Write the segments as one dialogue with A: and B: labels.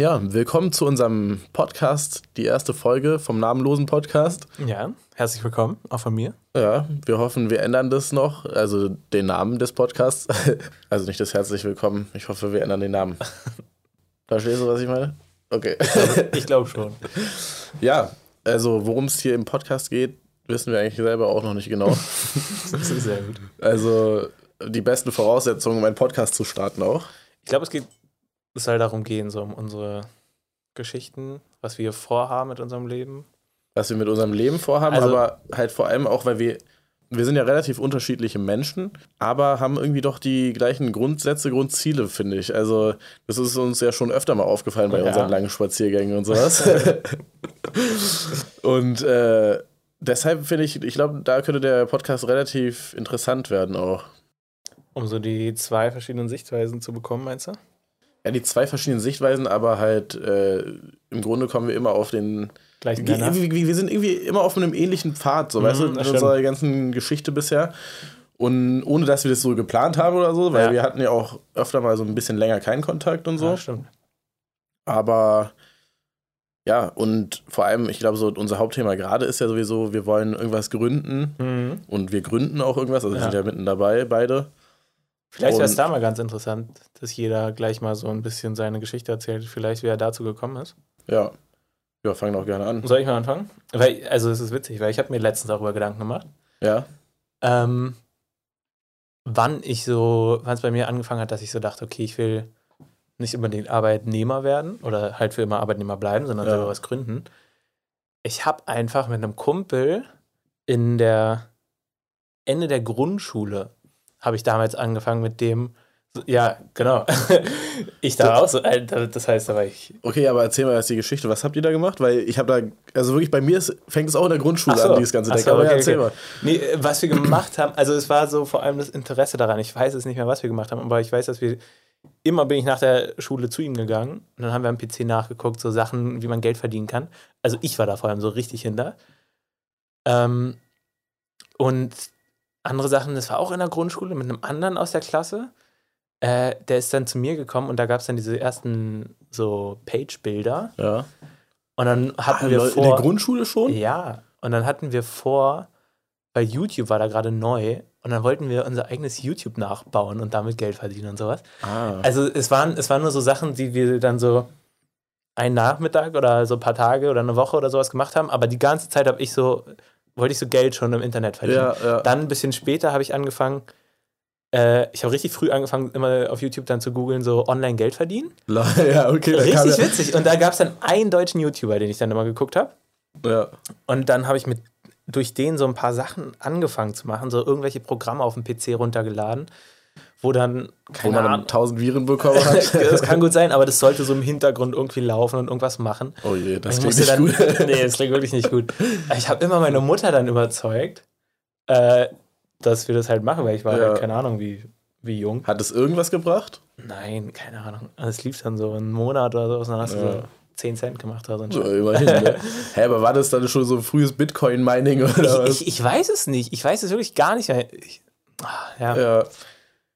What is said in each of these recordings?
A: Ja, willkommen zu unserem Podcast, die erste Folge vom namenlosen Podcast.
B: Ja, herzlich willkommen, auch von mir.
A: Ja, wir hoffen, wir ändern das noch, also den Namen des Podcasts. Also nicht das herzlich willkommen, ich hoffe, wir ändern den Namen. Verstehst du, was ich meine? Okay.
B: Ich glaube schon.
A: Ja, also worum es hier im Podcast geht, wissen wir eigentlich selber auch noch nicht genau.
B: Das ist sehr gut.
A: Also die besten Voraussetzungen, um einen Podcast zu starten auch.
B: Ich glaube, es geht, es soll darum gehen, so um unsere Geschichten, was wir vorhaben mit unserem Leben.
A: was wir mit unserem Leben vorhaben,
B: Also-
A: aber halt vor allem auch, weil wir, wir sind ja relativ unterschiedliche Menschen, aber haben irgendwie doch die gleichen Grundsätze, Grundziele, finde ich. Also das ist uns ja schon öfter mal aufgefallen bei
B: Ja.
A: unseren langen Spaziergängen und sowas. und äh, deshalb finde ich, ich glaube, da könnte der Podcast relativ interessant werden auch.
B: Um so die zwei verschiedenen Sichtweisen zu bekommen, meinst du?
A: Ja, die zwei verschiedenen Sichtweisen, aber halt äh, im Grunde kommen wir immer auf den
B: Gleichen
A: Wir, wir, wir sind irgendwie immer auf einem ähnlichen Pfad, so,
B: Mhm,
A: weißt du, in
B: das
A: unserer ganzen Geschichte bisher. Und ohne dass wir das so geplant haben oder so, weil
B: Ja.
A: wir hatten ja auch öfter mal so ein bisschen länger keinen Kontakt und so.
B: Ja, stimmt.
A: Aber ja, und vor allem, ich glaube, so unser Hauptthema gerade ist ja sowieso, wir wollen irgendwas gründen
B: Mhm.
A: und wir gründen auch irgendwas, also wir
B: Ja.
A: sind ja mitten dabei, beide.
B: Vielleicht wäre es da mal ganz interessant, dass jeder gleich mal so ein bisschen seine Geschichte erzählt, vielleicht wie er dazu gekommen ist.
A: Ja. Ja, fangen auch gerne an.
B: Soll ich mal anfangen? Weil, also es ist witzig, weil ich habe mir letztens darüber Gedanken gemacht.
A: Ja.
B: ähm, wann ich so, wann es bei mir angefangen hat, dass ich so dachte, okay, ich will nicht unbedingt Arbeitnehmer werden oder halt für immer Arbeitnehmer bleiben, sondern
A: Ja.
B: selber was gründen. Ich habe einfach mit einem Kumpel in der Ende der Grundschule habe ich damals angefangen mit dem, ja, genau. ich da auch so, äh, das heißt, da war ich
A: Okay, aber erzähl mal erst die Geschichte. Was habt ihr da gemacht? Weil ich habe da, also wirklich bei mir ist, fängt es auch in der Grundschule
B: so.
A: an, dieses ganze Deck.
B: so,
A: aber ja,
B: okay,
A: erzähl
B: okay.
A: mal.
B: Nee, äh, was wir gemacht haben, also es war so vor allem das Interesse daran. Ich weiß es nicht mehr, was wir gemacht haben, aber ich weiß, dass wir immer bin ich nach der Schule zu ihm gegangen und dann haben wir am PC nachgeguckt, so Sachen, wie man Geld verdienen kann. Also ich war da vor allem so richtig hinter. Ähm, und andere Sachen, das war auch in der Grundschule mit einem anderen aus der Klasse. Äh, der ist dann zu mir gekommen und da gab es dann diese ersten so Page-Bilder.
A: Ja.
B: Und dann hatten
A: Ah,
B: wir vor.
A: in der Grundschule schon?
B: Ja, und dann hatten wir vor, weil YouTube war da gerade neu und dann wollten wir unser eigenes YouTube nachbauen und damit Geld verdienen und sowas.
A: Ah.
B: Also es waren, es waren nur so Sachen, die wir dann so einen Nachmittag oder so ein paar Tage oder eine Woche oder sowas gemacht haben, aber die ganze Zeit habe ich so, wollte ich so Geld schon im Internet verdienen.
A: ja, ja.
B: Dann ein bisschen später habe ich angefangen, äh, ich habe richtig früh angefangen, immer auf YouTube dann zu googeln, so online Geld verdienen.
A: ja, okay.
B: Richtig witzig. Und da gab es dann einen deutschen YouTuber, den ich dann immer geguckt habe.
A: Ja.
B: Und dann habe ich mit durch den so ein paar Sachen angefangen zu machen, so irgendwelche Programme auf dem PC runtergeladen, wo dann,
A: Wo
B: keine
A: man dann
B: Ahnung,
A: tausend Viren bekommen hat.
B: das kann gut sein, aber das sollte so im Hintergrund irgendwie laufen und irgendwas machen.
A: oh je, das
B: ich
A: klingt nicht
B: dann,
A: gut.
B: nee, das klingt wirklich nicht gut. Ich habe immer meine Mutter dann überzeugt, äh, dass wir das halt machen, weil ich war
A: Ja.
B: halt, keine Ahnung, wie, wie jung.
A: Hat es irgendwas gebracht?
B: Nein, keine Ahnung. Also Es lief dann so einen Monat oder so, und dann hast du
A: Ja.
B: so 10 Cent gemacht oder so. Scheiß.
A: immerhin. Ne? Hä, aber war das dann schon so frühes Bitcoin-Mining oder was?
B: Ich, ich, ich weiß es nicht. Ich weiß es wirklich gar nicht. mehr. Ich, ah, ja.
A: ja.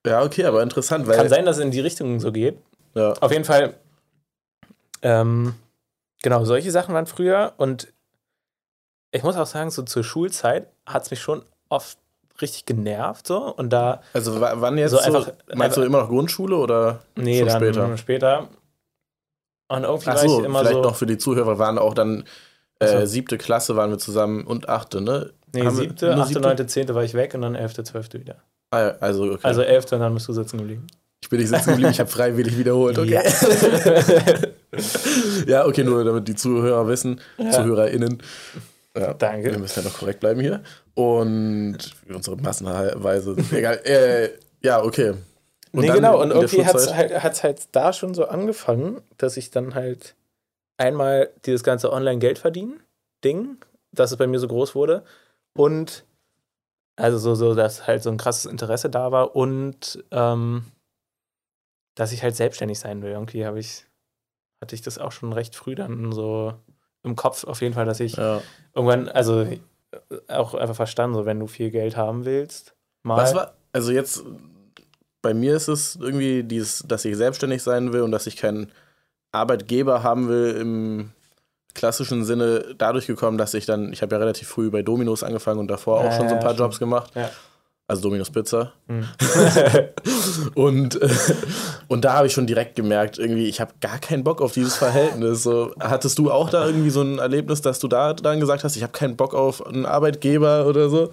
A: Ja, okay, aber interessant, weil.
B: Kann sein, dass es in die Richtung so geht.
A: Ja.
B: Auf jeden Fall, ähm, genau, solche Sachen waren früher und ich muss auch sagen, so zur Schulzeit hat es mich schon oft richtig genervt so und da,
A: Also wa- wann jetzt
B: So
A: so,
B: einfach-
A: meinst du immer noch Grundschule oder
B: nee,
A: schon
B: dann
A: später?
B: später. Und irgendwie
A: Ach
B: war
A: so,
B: ich immer
A: vielleicht
B: so,
A: noch für die Zuhörer waren auch dann äh,
B: so.
A: siebte Klasse waren wir zusammen und achte, ne?
B: nee,
A: Haben
B: siebte, achte,
A: siebte?
B: neunte, zehnte war ich weg und dann elfte, zwölfte wieder.
A: Ah, ja, also okay.
B: Also elfte und dann bist du sitzen geblieben.
A: ich bin nicht sitzen geblieben, ich habe freiwillig wiederholt, okay. Ja, okay, nur damit die Zuhörer wissen, ZuhörerInnen. Ja,
B: Danke.
A: Wir müssen ja noch korrekt bleiben hier. Und unsere Massenweise. Egal. Äh, ja, okay. Und
B: nee, genau. Und irgendwie hat es halt, hat's halt da schon so angefangen, dass ich dann halt einmal dieses ganze Online-Geld verdienen Ding, dass es bei mir so groß wurde. Und also so, so, dass halt so ein krasses Interesse da war und ähm, dass ich halt selbstständig sein will. Irgendwie habe ich, hatte ich das auch schon recht früh dann so im Kopf auf jeden Fall, dass ich
A: Ja.
B: irgendwann, also äh, auch einfach verstanden, so wenn du viel Geld haben willst, mal.
A: Was war, also jetzt, bei mir ist es irgendwie dieses, dass ich selbstständig sein will und dass ich keinen Arbeitgeber haben will im klassischen Sinne dadurch gekommen, dass ich dann, ich habe ja relativ früh bei Dominos angefangen und davor auch
B: Ja,
A: schon so ein paar. Jobs gemacht.
B: Ja.
A: Also Dominos Pizza.
B: Mhm.
A: und, äh, und da habe ich schon direkt gemerkt, irgendwie, ich habe gar keinen Bock auf dieses Verhältnis. So, hattest du auch da irgendwie so ein Erlebnis, dass du da dann gesagt hast, ich habe keinen Bock auf einen Arbeitgeber oder so?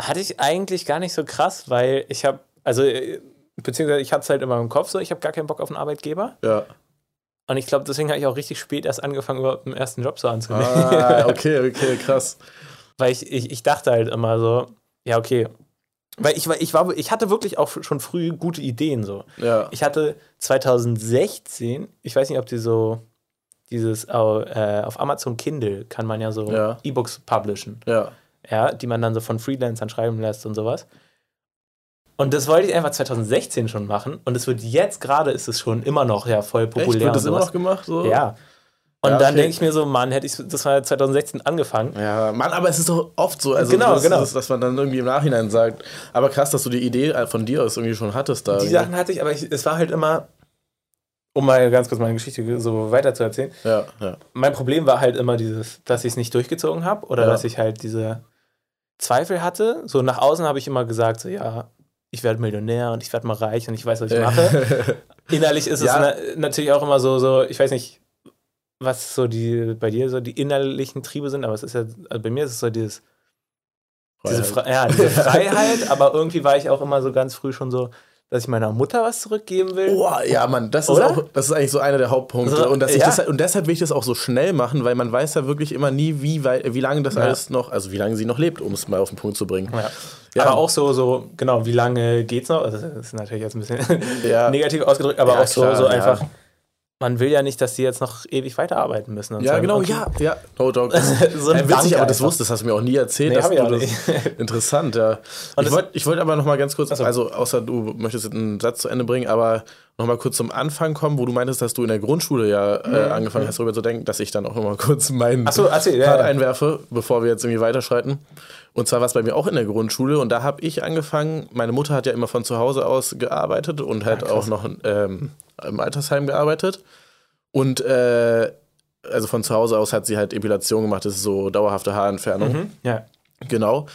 B: Hatte ich eigentlich gar nicht so krass, weil ich habe, also, äh, beziehungsweise ich hatte es halt immer im Kopf so, ich habe gar keinen Bock auf einen Arbeitgeber.
A: Ja.
B: Und ich glaube, deswegen habe ich auch richtig spät erst angefangen, überhaupt einen ersten Job so anzunehmen.
A: Ah, okay, okay, krass.
B: Weil ich, ich, ich dachte halt immer so, ja, okay. Weil ich, war- ich, war, ich hatte wirklich auch schon früh gute Ideen so.
A: Ja.
B: Ich hatte 2016, ich weiß nicht, ob die so dieses äh, auf Amazon Kindle kann man ja so
A: Ja.
B: E-Books publishen,
A: Ja.
B: ja, die man dann so von Freelancern schreiben lässt und sowas. Und das wollte ich einfach 2016 schon machen und es wird jetzt gerade ist es schon immer noch ja voll
A: Echt?
B: populär
A: Wird das immer noch gemacht? So?
B: Ja. Und
A: Ja,
B: dann denke ich mir so, Mann, hätte ich das war 2016 angefangen.
A: Ja, Mann, aber es ist doch oft so, also
B: Genau,
A: das,
B: genau.
A: Das, dass man dann irgendwie im Nachhinein sagt, aber krass, dass du die Idee von dir aus irgendwie schon hattest da.
B: Die Sachen hatte ich, aber ich, es war halt immer, um mal ganz kurz meine Geschichte so weiter zu erzählen,
A: Ja, ja.
B: mein Problem war halt immer dieses, dass ich es nicht durchgezogen habe oder
A: Ja.
B: dass ich halt diese Zweifel hatte. So nach außen habe ich immer gesagt, so ja, ich werde Millionär und ich werde mal reich und ich weiß, was ich mache. Innerlich ist
A: Ja.
B: es na natürlich auch immer so, so, ich weiß nicht, was so die bei dir so die innerlichen Triebe sind, aber es ist ja, also bei mir ist es so dieses, diese, Fre ja, diese Freiheit, aber irgendwie war ich auch immer so ganz früh schon so, dass ich meiner Mutter was zurückgeben will.
A: Boah, ja, Mann, das ist, auch, das ist eigentlich so einer der Hauptpunkte.
B: So,
A: und, dass ich
B: ja.
A: das, und deshalb will ich das auch so schnell machen, weil man weiß ja wirklich immer nie, wie, wie lange das
B: Ja.
A: alles noch, also wie lange sie noch lebt, um es mal auf den Punkt zu bringen.
B: Ja.
A: Ja.
B: Aber auch so, so, genau, wie lange geht's noch? Also, das ist natürlich jetzt ein bisschen negativ ausgedrückt, aber auch so,
A: klar,
B: so
A: ja.
B: einfach, man will ja nicht, dass die jetzt noch ewig weiterarbeiten müssen. Und
A: Ja,
B: sagen,
A: genau,
B: okay,
A: ja, ja. No dog.
B: So ein
A: Hey, witzig,
B: Dank
A: aber das
B: einfach.
A: wusstest, hast du mir auch nie erzählt.
B: Nee,
A: dass
B: hab ich
A: du
B: auch
A: das,
B: nicht.
A: Interessant, ja.
B: Und
A: ich
B: das-
A: wollte ich wollt aber noch mal ganz kurz, also außer du möchtest jetzt einen Satz zu Ende bringen, aber noch mal kurz zum Anfang kommen, wo du meintest, dass du in der Grundschule ja äh, angefangen hast, darüber zu denken, dass ich dann auch noch mal kurz meinen
B: Mhm. So, erzähl, ja,
A: Part
B: ja.
A: einwerfe, bevor wir jetzt irgendwie weiterschreiten. Und zwar war es bei mir auch in der Grundschule und da habe ich angefangen, meine Mutter hat ja immer von zu Hause aus gearbeitet und halt
B: Ah, krass.
A: auch noch ähm, im Altersheim gearbeitet. Und äh, also von zu Hause aus hat sie halt Epilation gemacht, das ist so dauerhafte Haarentfernung.
B: Mhm. Ja.
A: Genau.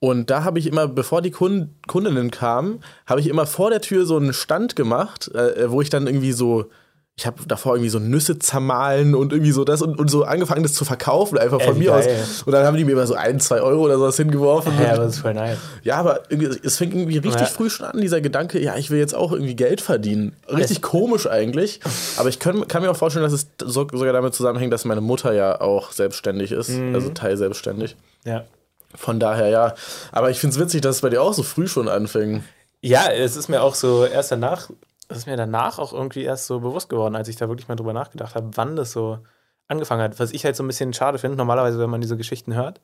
A: Und da habe ich immer, bevor die Kund Kundinnen kamen, habe ich immer vor der Tür so einen Stand gemacht, äh, wo ich dann irgendwie so, ich habe davor irgendwie so Nüsse zermahlen und irgendwie so das und, und so angefangen, das zu verkaufen, einfach von
B: wie
A: mir aus.
B: geil.
A: Und dann haben die mir immer so ein, zwei Euro oder sowas hingeworfen.
B: Ja,
A: Und-
B: das ist voll nice.
A: ja, aber es fängt irgendwie richtig
B: Ja.
A: früh schon an, dieser Gedanke, ja, ich will jetzt auch irgendwie Geld verdienen. Richtig komisch eigentlich. Aber ich kann, kann mir auch vorstellen, dass es so, sogar damit zusammenhängt, dass meine Mutter ja auch selbstständig ist,
B: Mhm.
A: also teilselbstständig.
B: Ja.
A: Von daher, ja. Aber ich finde es witzig, dass es bei dir auch so früh schon anfing.
B: Ja, es ist mir auch so erst danach, es ist mir danach auch irgendwie erst so bewusst geworden, als ich da wirklich mal drüber nachgedacht habe, wann das so angefangen hat. Was ich halt so ein bisschen schade finde, normalerweise, wenn man diese Geschichten hört,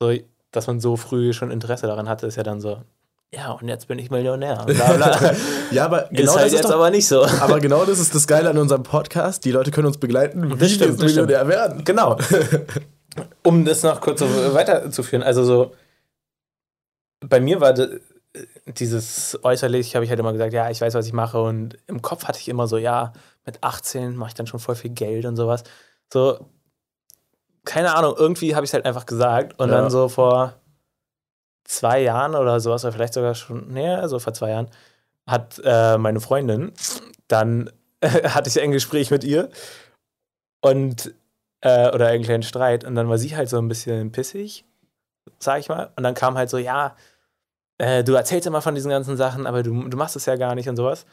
B: so, dass man so früh schon Interesse daran hatte, ist ja dann so, ja, und jetzt bin ich Millionär. Bla, bla.
A: Ja, aber genau
B: ist halt
A: das
B: jetzt
A: ist doch,
B: aber nicht so.
A: aber genau das ist das Geile an unserem Podcast. Die Leute können uns begleiten, wie wir
B: stimmt,
A: jetzt
B: das stimmt.
A: Millionär werden.
B: Genau. um das noch kurz so weiterzuführen, also so, bei mir war de- dieses äußerlich, habe ich halt immer gesagt, ja, ich weiß, was ich mache und im Kopf hatte ich immer so, ja, mit 18 mache ich dann schon voll viel Geld und sowas. So, keine Ahnung, irgendwie habe ich es halt einfach gesagt und
A: Ja.
B: dann so vor zwei Jahren oder sowas, oder vielleicht sogar schon, nee, so vor zwei Jahren, hat äh, meine Freundin, dann hatte ich ein Gespräch mit ihr und äh, oder einen kleinen Streit und dann war sie halt so ein bisschen pissig, sag ich mal. Und dann kam halt so, ja, äh, du erzählst immer von diesen ganzen Sachen, aber du, du machst es ja gar nicht und sowas.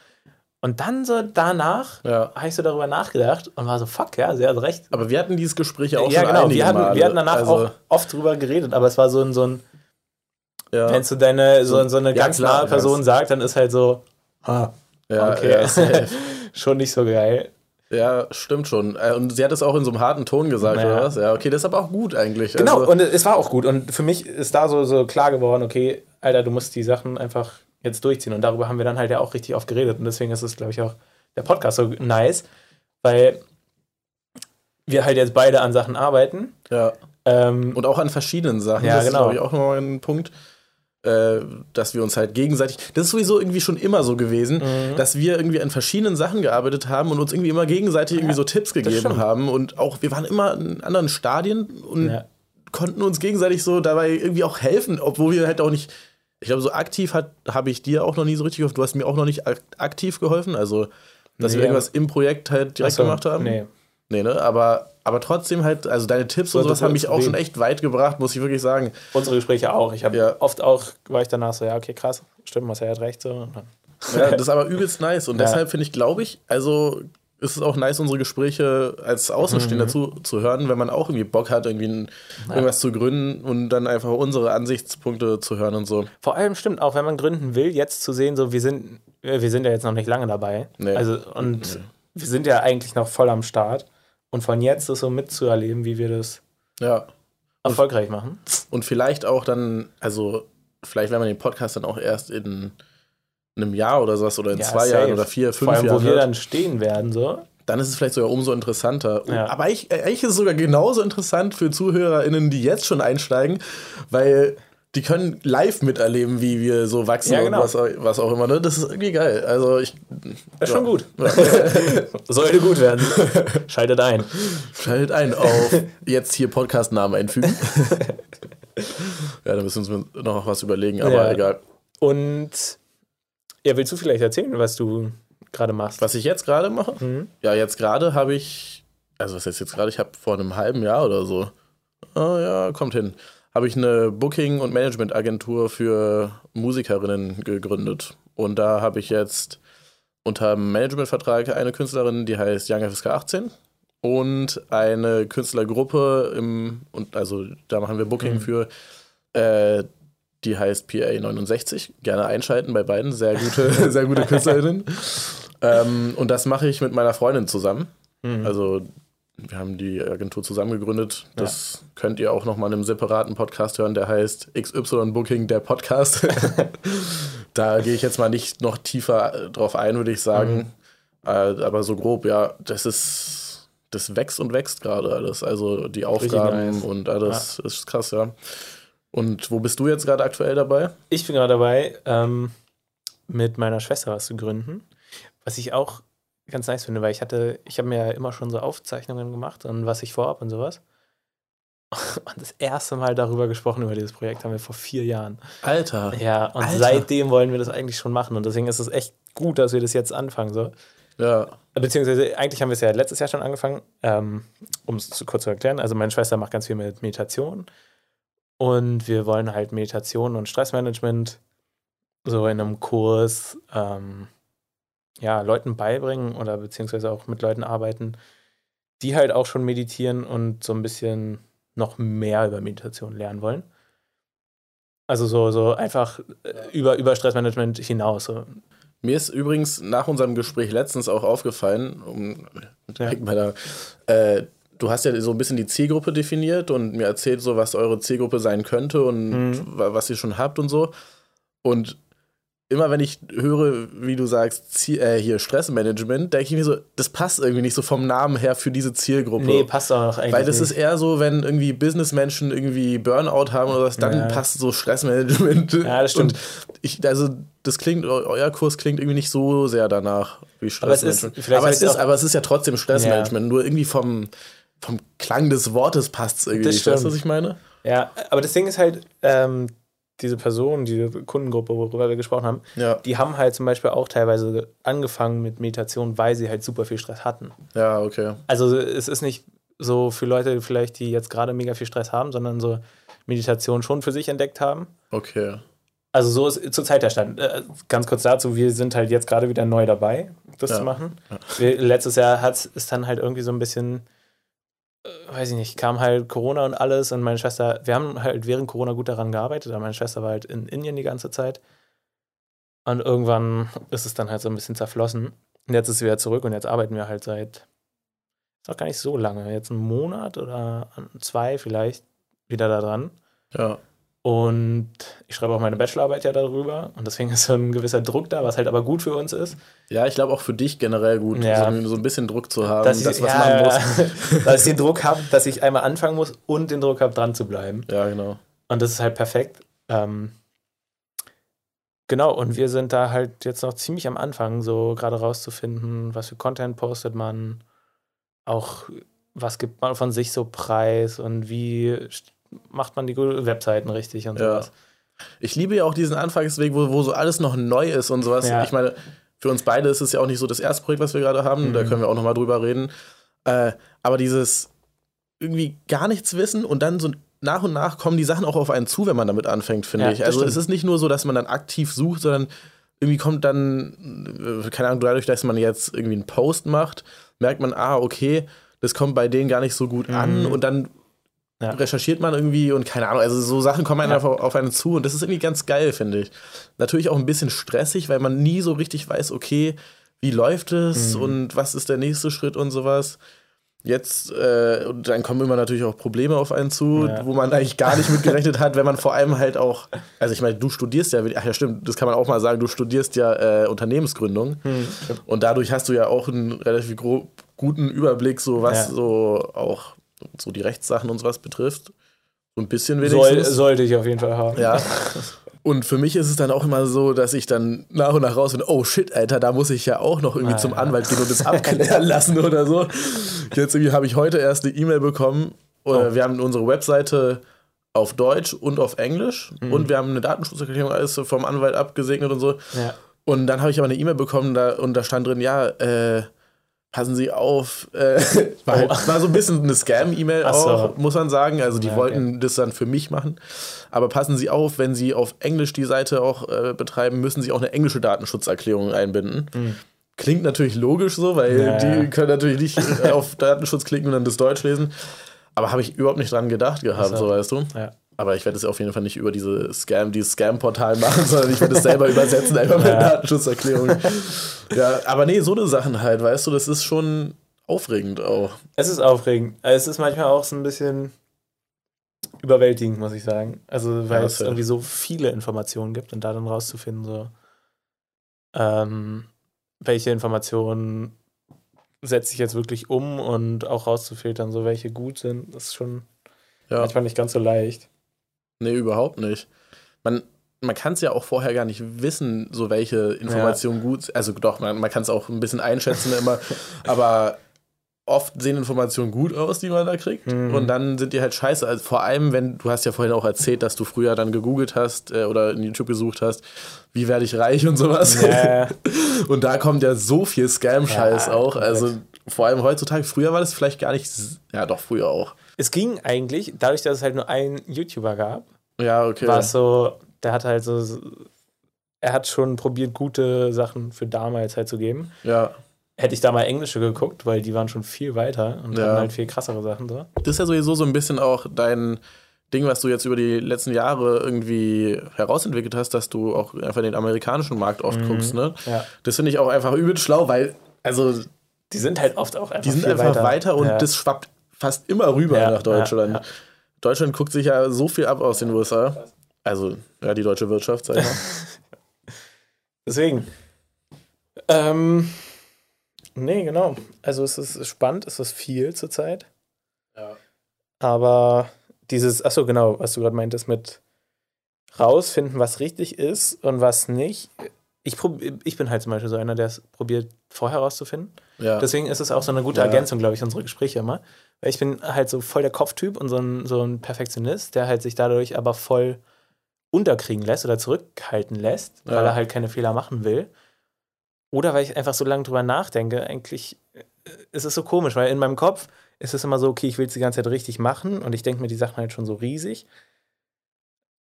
B: Und dann so danach
A: Ja.
B: habe ich so darüber nachgedacht und war so, fuck, ja, sie hat recht.
A: Aber wir hatten dieses Gespräch auch
B: ja,
A: schon
B: genau, wir hatten,
A: Male.
B: wir hatten danach
A: Also,
B: auch oft drüber geredet, aber es war so ein, so ein
A: ja.
B: wenn du deine, so, so eine
A: Ja,
B: ganz
A: klar,
B: nahe Person
A: ja.
B: sagt, dann ist halt so, ah,
A: ja,
B: okay, schon nicht so geil.
A: Ja, stimmt schon. Äh, Und sie hat es auch in so einem harten Ton gesagt,
B: Ja.
A: oder was? Ja, okay, das ist aber auch gut eigentlich.
B: Genau,
A: Also,
B: und es war auch gut. Und für mich ist da so, so klar geworden, okay, Alter, du musst die Sachen einfach jetzt durchziehen. Und darüber haben wir dann halt ja auch richtig oft geredet. Und deswegen ist es, glaube ich, auch der Podcast so nice, weil wir halt jetzt beide an Sachen arbeiten.
A: ja.
B: Ähm,
A: Und auch an verschiedenen Sachen.
B: Ja,
A: das
B: genau.
A: ist, glaube ich, auch nochmal ein Punkt. Äh, dass wir uns halt gegenseitig, das ist sowieso irgendwie schon immer so gewesen,
B: Mhm.
A: dass wir irgendwie an verschiedenen Sachen gearbeitet haben und uns irgendwie immer gegenseitig irgendwie so Tipps gegeben haben und auch, wir waren immer in anderen Stadien und
B: Ja.
A: konnten uns gegenseitig so dabei irgendwie auch helfen, obwohl wir halt auch nicht, ich glaube, so aktiv hat habe ich dir auch noch nie so richtig geholfen, du hast mir auch noch nicht ak aktiv geholfen, also dass
B: Nee,
A: wir irgendwas im Projekt halt direkt
B: so,
A: gemacht haben.
B: Nee.
A: Nee, ne? Aber, aber trotzdem halt, also deine Tipps und
B: So,
A: sowas
B: das
A: haben mich auch schon echt weit gebracht, muss ich wirklich sagen.
B: Unsere Gespräche auch. Ich habe
A: Ja.
B: oft auch, war ich danach so, ja, okay, krass, stimmt, Marcel hat recht. So.
A: Ja, das ist aber übelst nice. Und
B: Ja.
A: deshalb finde ich, glaube ich, also ist es auch nice, unsere Gespräche als Außenstehender
B: Mhm.
A: zu, zu hören, wenn man auch irgendwie Bock hat, irgendwie ein, irgendwas zu gründen und dann einfach unsere Ansichtspunkte zu hören und so.
B: Vor allem stimmt auch, wenn man gründen will, jetzt zu sehen, so wir sind, äh, wir sind ja jetzt noch nicht lange dabei.
A: Nee.
B: Also und wir sind ja eigentlich noch voll am Start. Und von jetzt das so mitzuerleben, wie wir das
A: Ja.
B: erfolgreich machen.
A: Und vielleicht auch dann, also vielleicht, wenn man den Podcast dann auch erst in einem Jahr oder sowas oder in
B: Ja,
A: zwei
B: safe.
A: Jahren oder vier, fünf
B: Vor allem,
A: Jahren
B: wo wir dann stehen werden, so.
A: dann ist es vielleicht sogar umso interessanter.
B: Ja.
A: Aber ich, äh, eigentlich ist es sogar genauso interessant für ZuhörerInnen, die jetzt schon einsteigen, weil die können live miterleben, wie wir so wachsen
B: Ja, genau.
A: und was, was auch immer. Ne? Das ist irgendwie geil. Also ich.
B: Ist
A: ja.
B: schon gut. Sollte gut werden. Schaltet ein.
A: Schaltet ein auf jetzt hier Podcastnamen einfügen. ja, da müssen wir uns noch was überlegen, aber
B: Ja.
A: egal.
B: Und ja, willst du vielleicht erzählen, was du gerade machst?
A: Was ich jetzt gerade mache?
B: Mhm.
A: Ja, jetzt gerade habe ich, also was heißt jetzt gerade? Ich habe vor einem halben Jahr oder so, ah ja, kommt hin, habe ich eine Booking- und Management-Agentur für Musikerinnen gegründet. Und da habe ich jetzt unter dem Managementvertrag eine Künstlerin, die heißt Young FSK 18 und eine Künstlergruppe im, und also da machen wir Booking
B: Mhm.
A: für, äh, die heißt PA 69. Gerne einschalten bei beiden. Sehr gute, sehr gute Künstlerinnen. ähm, und das mache ich mit meiner Freundin zusammen.
B: Mhm.
A: Also wir haben die Agentur zusammen gegründet. Das könnt ihr auch noch mal in einem separaten Podcast hören, der heißt XY Booking, der Podcast. da gehe ich jetzt mal nicht noch tiefer äh, drauf ein, würde ich sagen. Äh, aber so grob, ja, das ist, das wächst und wächst gerade alles. Also die Aufgaben
B: nice.
A: und alles ist krass, ja. Und wo bist du jetzt gerade aktuell dabei?
B: Ich bin gerade dabei, ähm, mit meiner Schwester was zu gründen. Was ich auch ganz nice finde, weil ich hatte, ich habe mir ja immer schon so Aufzeichnungen gemacht und was ich vorhab und sowas. Und das erste Mal darüber gesprochen, über dieses Projekt, haben wir vor vier Jahren.
A: Alter.
B: Ja, und
A: Alter.
B: seitdem wollen wir das eigentlich schon machen. Und deswegen ist es echt gut, dass wir das jetzt anfangen. So.
A: Ja.
B: Beziehungsweise, eigentlich haben wir es ja letztes Jahr schon angefangen, ähm, um es zu kurz zu erklären. Also, meine Schwester macht ganz viel mit Meditation. Und wir wollen halt Meditation und Stressmanagement so in einem Kurs ähm, ja, Leuten beibringen oder beziehungsweise auch mit Leuten arbeiten, die halt auch schon meditieren und so ein bisschen noch mehr über Meditation lernen wollen. Also so, so einfach äh, über, über Stressmanagement hinaus. So.
A: Mir ist übrigens nach unserem Gespräch letztens auch aufgefallen, um
B: Ja.
A: der, äh, du hast ja so ein bisschen die Zielgruppe definiert und mir erzählt so, was eure Zielgruppe sein könnte und
B: Mhm.
A: wa- was ihr schon habt und so. Und immer wenn ich höre, wie du sagst, Ziel, äh, hier Stressmanagement, denke ich mir so, das passt irgendwie nicht so vom Namen her für diese Zielgruppe.
B: Nee, passt auch eigentlich
A: Weil das
B: nicht.
A: ist eher so, wenn irgendwie Businessmenschen irgendwie Burnout haben oder was, dann
B: Ja.
A: passt so Stressmanagement.
B: Ja, das stimmt.
A: Und ich, also das klingt, eu- euer Kurs klingt irgendwie nicht so sehr danach wie
B: Aber es ist-
A: Stressmanagement. aber, es ist, aber es ist ja trotzdem Stressmanagement, nur irgendwie vom, vom Klang des Wortes passt es irgendwie.
B: Das
A: nicht. Weißt du,
B: stimmt.
A: was ich meine?
B: Ja, aber das Ding ist halt, ähm, diese Person, diese Kundengruppe, worüber wir gesprochen haben,
A: Ja,
B: die haben halt zum Beispiel auch teilweise angefangen mit Meditation, weil sie halt super viel Stress hatten.
A: ja, okay.
B: Also es ist nicht so für Leute vielleicht, die jetzt gerade mega viel Stress haben, sondern so Meditation schon für sich entdeckt haben.
A: Okay.
B: Also so ist zurzeit der Stand. Äh, ganz kurz dazu, wir sind halt jetzt gerade wieder neu dabei, das
A: Ja.
B: zu machen. Wir, letztes Jahr hat es dann halt irgendwie so ein bisschen, weiß ich nicht, kam halt Corona und alles und meine Schwester, wir haben halt während Corona gut daran gearbeitet, aber meine Schwester war halt in Indien die ganze Zeit. Und irgendwann ist es dann halt so ein bisschen zerflossen. Und jetzt ist sie wieder zurück und jetzt arbeiten wir halt seit, ist auch gar nicht so lange, jetzt einen Monat oder zwei vielleicht wieder da dran.
A: Ja.
B: Und ich schreibe auch meine Bachelorarbeit ja darüber. Und deswegen ist so ein gewisser Druck da, was halt aber gut für uns ist.
A: Ja, ich glaube auch für dich generell gut,
B: Ja.
A: so, so ein bisschen Druck zu haben,
B: Dass
A: das
B: ich,
A: was
B: ja,
A: man muss.
B: dass ich den Druck habe, dass ich einmal anfangen muss und den Druck habe, dran zu bleiben.
A: Ja, genau.
B: Und das ist halt perfekt. Ähm, Genau, und wir sind da halt jetzt noch ziemlich am Anfang, so gerade rauszufinden, was für Content postet man, auch was gibt man von sich so preis und wie macht man die Webseiten richtig und sowas.
A: Ja. Ich liebe ja auch diesen Anfangsweg, wo, wo so alles noch neu ist und sowas. Ja. Ich meine, für uns beide ist es ja auch nicht so das erste Projekt, was wir gerade haben, mhm. da können wir auch noch mal drüber reden. Äh, aber dieses irgendwie gar nichts wissen und dann so nach und nach kommen die Sachen auch auf einen zu, wenn man damit anfängt, finde ja, ich. Also stimmt. es ist nicht nur so, dass man dann aktiv sucht, sondern irgendwie kommt dann, äh, keine Ahnung, dadurch, dass man jetzt irgendwie einen Post macht, merkt man, ah, okay, das kommt bei denen gar nicht so gut an mhm. und dann ja. recherchiert man irgendwie und keine Ahnung, also so Sachen kommen einfach ja. auf einen zu und das ist irgendwie ganz geil, finde ich. Natürlich auch ein bisschen stressig, weil man nie so richtig weiß, okay, wie läuft es mhm. und was ist der nächste Schritt und sowas. Jetzt, äh, und dann kommen immer natürlich auch Probleme auf einen zu, ja. wo man eigentlich gar nicht mit gerechnet hat, wenn man vor allem halt auch, also ich meine, du studierst ja, ach ja stimmt, das kann man auch mal sagen, du studierst ja äh, Unternehmensgründung hm. und dadurch hast du ja auch einen relativ guten Überblick, so was ja. so auch so die Rechtssachen und sowas betrifft. So ein bisschen wenigstens.
B: Soll, sollte ich auf jeden Fall haben.
A: Ja. Und für mich ist es dann auch immer so, dass ich dann nach und nach raus bin, oh shit, Alter, da muss ich ja auch noch irgendwie ah, zum ja. Anwalt gehen und das abklären lassen oder so. Jetzt irgendwie habe ich heute erst eine E-Mail bekommen. Oder oh. Wir haben unsere Webseite auf Deutsch und auf Englisch mhm. und wir haben eine Datenschutzerklärung alles vom Anwalt abgesegnet und so. Ja. Und dann habe ich aber eine E-Mail bekommen da, und da stand drin, ja, äh, passen Sie auf. Äh, war, halt, war, so ein bisschen eine Scam-E-Mail auch, so. muss man sagen. Also die ja, wollten okay. das dann für mich machen. Aber passen Sie auf, wenn Sie auf Englisch die Seite auch äh, betreiben, müssen Sie auch eine englische Datenschutzerklärung einbinden. Mhm. Klingt natürlich logisch so, weil ja, die können natürlich nicht äh, auf Datenschutz klicken und dann das Deutsch lesen. Aber habe ich überhaupt nicht dran gedacht gehabt, so, so weißt du. Ja. Aber ich werde es auf jeden Fall nicht über diese Scam, dieses Scam-Portal machen, sondern ich werde es selber übersetzen, einfach mit ja. Datenschutzerklärung. ja, aber nee, so eine Sachen halt, weißt du, das ist schon aufregend auch.
B: Es ist aufregend. Es ist manchmal auch so ein bisschen überwältigend, muss ich sagen. Also, weil ja, es irgendwie so viele Informationen gibt und da dann rauszufinden, so, ähm, welche Informationen setze ich jetzt wirklich um und auch rauszufiltern, so welche gut sind, ist schon ja. manchmal nicht ganz so leicht.
A: Nee, überhaupt nicht. Man, man kann es ja auch vorher gar nicht wissen, so welche Informationen ja. gut Also doch, man, man kann es auch ein bisschen einschätzen immer, aber oft sehen Informationen gut aus, die man da kriegt. Mhm. Und dann sind die halt scheiße. Also vor allem, wenn, du hast ja vorhin auch erzählt, dass du früher dann gegoogelt hast äh, oder in YouTube gesucht hast, wie werde ich reich und sowas. Yeah. und da kommt ja so viel Scam-Scheiß ja, auch. Also vor allem heutzutage, früher war das vielleicht gar nicht, ja doch, früher auch.
B: Es ging eigentlich, dadurch, dass es halt nur einen YouTuber gab,
A: ja, okay.
B: war es so, der hat halt so, er hat schon probiert, gute Sachen für damals halt zu geben.
A: Ja.
B: Hätte ich da mal englische geguckt, weil die waren schon viel weiter und ja. hatten halt viel krassere Sachen so.
A: Das ist ja sowieso so ein bisschen auch dein Ding, was du jetzt über die letzten Jahre irgendwie herausentwickelt hast, dass du auch einfach den amerikanischen Markt oft mhm. guckst, ne? Ja. Das finde ich auch einfach übel schlau, weil, also.
B: Die sind halt oft auch einfach
A: Die sind einfach weiter, weiter und ja. das schwappt fast immer rüber ja, nach Deutschland. Ja, ja. Deutschland guckt sich ja so viel ab aus den USA. Also, ja, die deutsche Wirtschaft, sag ich mal.
B: Deswegen. Ähm, nee, genau. Also es ist spannend, es ist viel zurzeit. Ja. Aber dieses, achso, genau, was du gerade meintest mit rausfinden, was richtig ist und was nicht. Ich, ich bin halt zum Beispiel so einer, der es probiert, vorher rauszufinden. Ja. Deswegen ist es auch so eine gute Ergänzung, glaube ich, unsere Gespräche immer. Weil ich bin halt so voll der Kopftyp und so ein, so ein Perfektionist, der halt sich dadurch aber voll unterkriegen lässt oder zurückhalten lässt, ja. weil er halt keine Fehler machen will. Oder weil ich einfach so lange drüber nachdenke, eigentlich äh, ist es so komisch, weil in meinem Kopf ist es immer so, okay, ich will es die ganze Zeit richtig machen und ich denke mir die Sachen halt schon so riesig.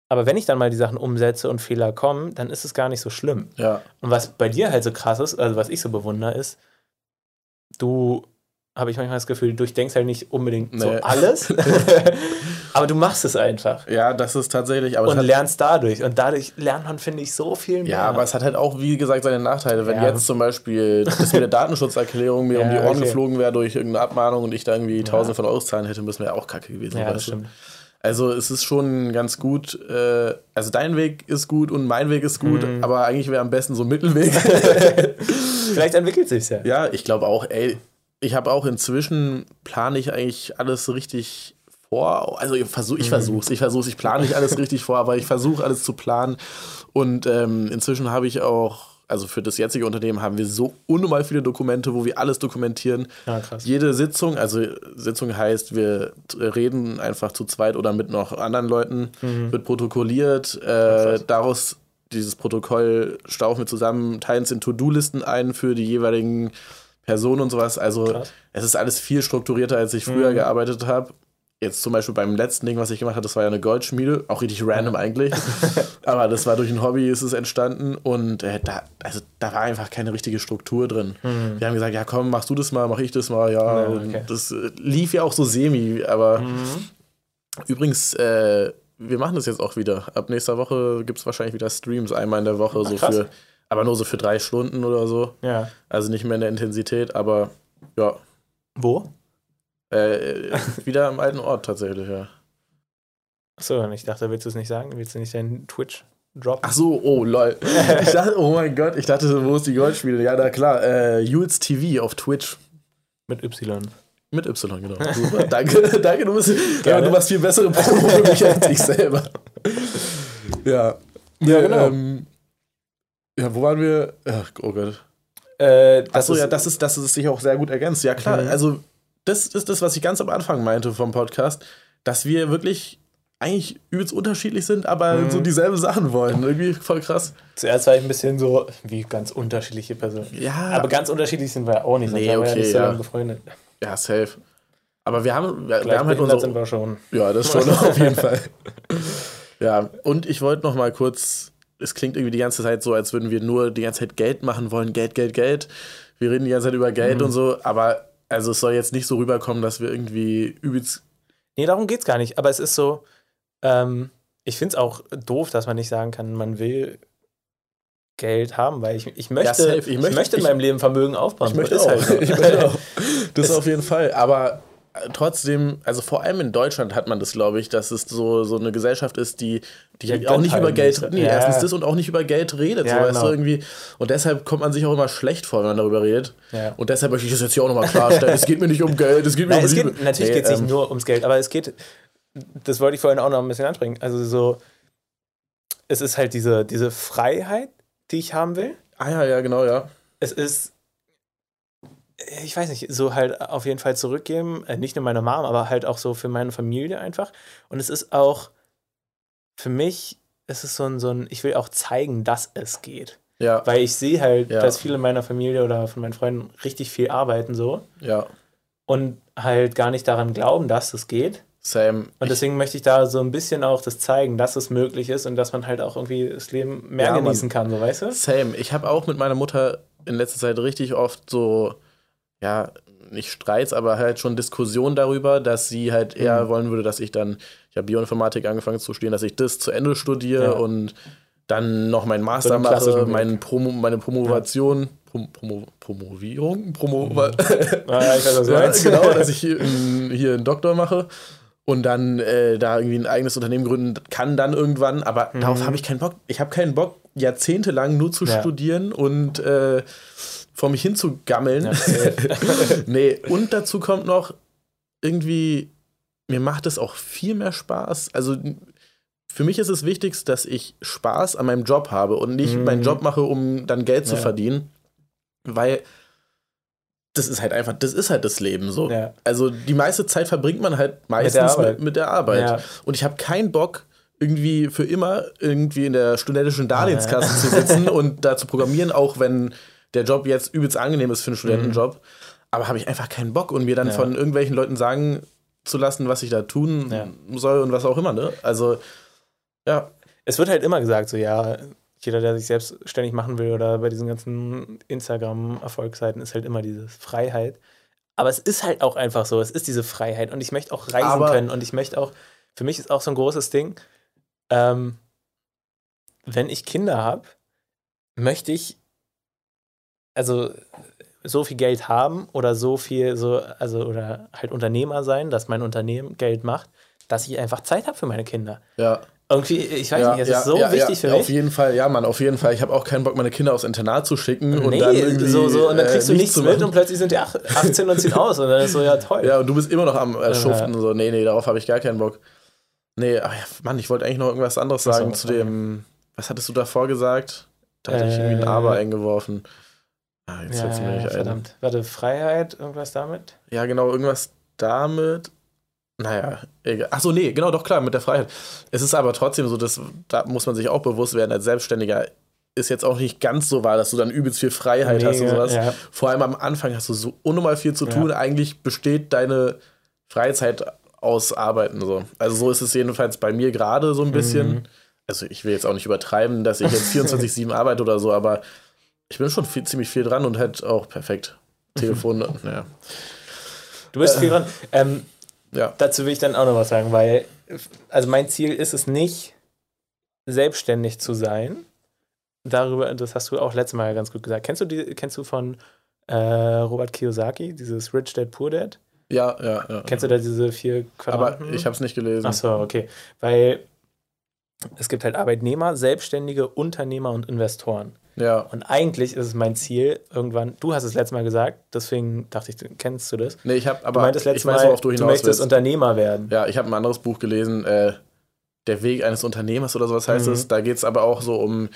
B: Aber wenn ich dann mal die Sachen umsetze und Fehler kommen, dann ist es gar nicht so schlimm.
A: Ja.
B: Und was bei dir halt so krass ist, also was ich so bewundere, ist, du habe ich manchmal das Gefühl, du durchdenkst halt nicht unbedingt nee. so alles, aber du machst es einfach.
A: Ja, das ist tatsächlich.
B: und lernst dadurch. Und dadurch lernt man, finde ich, so viel mehr.
A: Ja, aber es hat halt auch, wie gesagt, seine Nachteile. Wenn ja. jetzt zum Beispiel das mit der Datenschutzerklärung mir ja, um die Ohren okay. geflogen wäre durch irgendeine Abmahnung und ich da irgendwie ja. tausende von Euros zahlen hätte, müssen wir ja auch kacke gewesen.
B: Ja, das stimmt. Du?
A: Also es ist schon ganz gut. Äh, also dein Weg ist gut und mein Weg ist gut, mhm. aber eigentlich wäre am besten so ein Mittelweg.
B: Vielleicht entwickelt sich ja.
A: Ja, ich glaube auch. Ey, ich habe auch inzwischen plane ich eigentlich alles richtig vor. Also ich versuche, ich versuch's, ich versuch's, ich plane nicht alles richtig vor, aber ich versuche alles zu planen. Und ähm, inzwischen habe ich auch, also für das jetzige Unternehmen haben wir so unnormal viele Dokumente, wo wir alles dokumentieren.
B: Ja, krass.
A: Jede Sitzung, also Sitzung heißt, wir reden einfach zu zweit oder mit noch anderen Leuten, wird protokolliert. Äh, daraus dieses Protokoll stauchen wir zusammen, teilen es in To-Do-Listen ein für die jeweiligen Personen und sowas. Also
B: Krass.
A: es ist alles viel strukturierter, als ich früher gearbeitet habe. Jetzt zum Beispiel beim letzten Ding, was ich gemacht habe, das war ja eine Goldschmiede, auch richtig random eigentlich. Aber das war durch ein Hobby, ist es entstanden und äh, da, also, da war einfach keine richtige Struktur drin. Wir haben gesagt, ja komm, machst du das mal, mach ich das mal, ja. Und
B: okay.
A: Das äh, lief ja auch so semi, aber übrigens, äh, wir machen das jetzt auch wieder. Ab nächster Woche gibt es wahrscheinlich wieder Streams, einmal in der Woche, so
B: krass.
A: für, aber nur so für drei Stunden oder so.
B: Ja.
A: Also nicht mehr in der Intensität, aber ja,
B: Wo?
A: äh, wieder am alten Ort tatsächlich, ja.
B: Achso, und ich dachte, willst du es nicht sagen? Willst du nicht deinen Twitch droppen?
A: Ach so, oh lol. Ich dachte, oh mein Gott, ich dachte, wo ist die Goldspiele? Ja, na klar, äh, Jules TV auf Twitch.
B: Mit Y.
A: Mit Y, genau. Super. danke, danke, du, bist, ja, du machst viel bessere Promo für mich als ich selber. Ja.
B: Ja, genau.
A: Ähm, ja, wo waren wir? Ach, oh Gott.
B: Äh, das
A: Achso,
B: ist,
A: ja, das ist, das ist sich auch sehr gut ergänzt. Ja, klar.
B: Mhm.
A: Also, das ist das, was ich ganz am Anfang meinte vom Podcast, dass wir wirklich eigentlich übelst unterschiedlich sind, aber
B: Mhm.
A: so dieselben Sachen wollen. Irgendwie voll krass.
B: Zuerst war ich ein bisschen so, wie ganz unterschiedliche Personen.
A: Ja,
B: Aber ganz unterschiedlich sind wir auch nicht.
A: Nee,
B: wir
A: okay,
B: ja nicht so
A: ja.
B: befreundet.
A: ja, safe. Aber wir haben, wir, wir haben halt unsere.
B: sind wir schon.
A: Ja, das schon auf jeden Fall. Ja, und ich wollte noch mal kurz, es klingt irgendwie die ganze Zeit so, als würden wir nur die ganze Zeit Geld machen wollen, Geld, Geld, Geld. Wir reden die ganze Zeit über Geld
B: Mhm.
A: und so, aber also es soll jetzt nicht so rüberkommen, dass wir irgendwie übelst.
B: Nee, darum geht's gar nicht. Aber es ist so, ähm, ich finde es auch doof, dass man nicht sagen kann, man will Geld haben, weil ich, ich möchte,
A: safe. Ich
B: ich
A: möchte-
B: in
A: ich-
B: meinem Leben Vermögen aufbauen.
A: Ich möchte
B: Das
A: auch.
B: ist halt so.
A: ich möchte auch. Das
B: Es-
A: auf jeden Fall. Aber trotzdem, also vor allem in Deutschland hat man das, glaube ich, dass es so, so eine Gesellschaft ist, die, die
B: Ja,
A: auch nicht über Geld,
B: nicht.
A: nee,
B: Ja.
A: erstens das und auch nicht über Geld redet.
B: Ja,
A: so, weißt
B: genau.
A: du, irgendwie. Und deshalb kommt man sich auch immer schlecht vor, wenn man darüber redet. Und deshalb möchte ich das jetzt hier auch nochmal klarstellen. es geht mir nicht um Geld, es geht mir
B: Nein,
A: um
B: es
A: Liebe.
B: geht, natürlich
A: Nee,
B: geht es nicht
A: ähm,
B: nur ums Geld, aber es geht, das wollte ich vorhin auch noch ein bisschen ansprechen. Also so, es ist halt diese, diese Freiheit, die ich haben will.
A: Ah ja, ja, genau, ja.
B: Es ist, ich weiß nicht, so halt auf jeden Fall zurückgeben, äh, nicht nur meiner Mom, aber halt auch so für meine Familie einfach. Und es ist auch, für mich, es ist so ein, so ein, ich will auch zeigen, dass es geht.
A: Ja,
B: Weil ich sehe halt,
A: Ja.
B: dass viele meiner Familie oder von meinen Freunden richtig viel arbeiten so
A: ja.
B: und halt gar nicht daran glauben, dass es geht.
A: Same.
B: Und deswegen möchte ich da so ein bisschen auch das zeigen, dass es möglich ist und dass man halt auch irgendwie das Leben mehr
A: Ja,
B: genießen kann, so weißt du?
A: Same. Ich habe auch mit meiner Mutter in letzter Zeit richtig oft so, ja, nicht Streits, aber halt schon Diskussionen darüber, dass sie halt eher
B: Mhm.
A: wollen würde, dass ich dann, ich habe Bioinformatik angefangen zu studieren, dass ich das zu Ende studiere
B: Ja.
A: und dann noch meinen Master mache,
B: klassischen Weg.
A: mein Promo, meine Promovation, Prom Promo, Promovierung, Promo,
B: Ah, ich weiß, was
A: ja, genau, dass ich hier, hier einen Doktor mache und dann äh, da irgendwie ein eigenes Unternehmen gründen kann dann irgendwann, aber darauf habe ich keinen Bock. Ich habe keinen Bock, jahrzehntelang nur zu
B: Mhm. Ja.
A: studieren und äh, vor mich hin zu gammeln.
B: Ja,
A: nee, und dazu kommt noch irgendwie, mir macht es auch viel mehr Spaß. Also für mich ist es wichtigst, dass ich Spaß an meinem Job habe und nicht
B: Mhm.
A: meinen Job mache, um dann Geld zu
B: Ja.
A: verdienen. Weil das ist halt einfach, das ist halt das Leben so.
B: Ja.
A: Also die meiste Zeit verbringt man halt meistens mit,
B: Arbeit.
A: mit der Arbeit.
B: Ja.
A: Und ich habe keinen Bock, irgendwie für immer irgendwie in der studentischen Darlehenskasse zu sitzen und da zu programmieren, auch wenn der Job jetzt übelst angenehm ist für einen Studentenjob. Aber habe ich einfach keinen Bock und mir dann
B: Ja.
A: von irgendwelchen Leuten sagen zu lassen, was ich da tun
B: Ja.
A: soll und was auch immer. Ne? Also, ja,
B: Es wird halt immer gesagt, so ja, jeder, der sich selbstständig machen will oder bei diesen ganzen Instagram-Erfolgsseiten, ist halt immer diese Freiheit. Aber es ist halt auch einfach so, es ist diese Freiheit und ich möchte auch reisen
A: Aber-
B: können und ich möchte auch, für mich ist auch so ein großes Ding, ähm, wenn ich Kinder habe, möchte ich also so viel Geld haben oder so viel, so, also oder halt Unternehmer sein, dass mein Unternehmen Geld macht, dass ich einfach Zeit habe für meine Kinder.
A: ja,
B: Irgendwie, ich weiß
A: Ja,
B: nicht, es
A: ja,
B: ist so
A: ja,
B: wichtig
A: ja,
B: für
A: Auf
B: mich.
A: jeden Fall, ja, Mann, auf jeden Fall. Ich habe auch keinen Bock, meine Kinder aufs Internat zu schicken und
B: Nee,
A: dann irgendwie.
B: so, so, und dann
A: äh,
B: kriegst du nichts
A: zu
B: mit und plötzlich sind die ach- 18 und ziehen aus und dann ist so, ja toll.
A: Ja, und du bist immer noch am äh, Schuften.
B: Ja.
A: So, nee, nee, darauf habe ich gar keinen Bock. Nee, ach Mann, ich wollte eigentlich noch irgendwas anderes
B: Ach so,
A: sagen zu dem. Was hattest du davor gesagt? Da hatte ich irgendwie ein
B: Äh,
A: Aber eingeworfen. Ah, jetzt
B: ja,
A: mir
B: ja,
A: nicht ein.
B: verdammt. Warte, Freiheit, irgendwas damit?
A: Ja, genau, irgendwas damit. Naja, egal. Achso, nee, genau, doch klar, mit der Freiheit. Es ist aber trotzdem so, dass, da muss man sich auch bewusst werden, als Selbstständiger ist jetzt auch nicht ganz so wahr, dass du dann übelst viel Freiheit hast und
B: Mega,
A: sowas.
B: ja.
A: Vor allem am Anfang hast du so unnormal viel zu
B: Ja.
A: tun. Eigentlich besteht deine Freizeit aus Arbeiten so. Also so ist es jedenfalls bei mir gerade so ein bisschen.
B: Mhm.
A: Also ich will jetzt auch nicht übertreiben, dass ich jetzt 24-7 arbeite oder so, aber ich bin schon viel, ziemlich viel dran und halt auch perfekt. Telefon, naja.
B: Du bist viel dran. Ähm,
A: Ja.
B: dazu will ich dann auch noch was sagen, weil, also mein Ziel ist es nicht, selbstständig zu sein. Darüber, das hast du auch letztes Mal ganz gut gesagt. Kennst du die, kennst du von äh, Robert Kiyosaki, dieses Rich Dad Poor Dad?
A: Ja, ja, ja.
B: Kennst du da diese vier
A: aber
B: Quadranten?
A: ich habe es nicht gelesen.
B: Ach so, okay. Weil es gibt halt Arbeitnehmer, Selbstständige, Unternehmer und Investoren.
A: Ja.
B: Und eigentlich ist es mein Ziel, irgendwann, du hast es letztes Mal gesagt, deswegen dachte ich, du- kennst du das?
A: Nee, ich habe
B: Du
A: aber
B: meintest
A: ich
B: letztes
A: weiß,
B: Mal,
A: worauf du
B: du möchtest
A: willst.
B: Unternehmer werden.
A: Ja, ich habe ein anderes Buch gelesen, äh, Der Weg eines Unternehmers oder sowas heißt
B: Mhm.
A: es. Da geht es aber auch so um,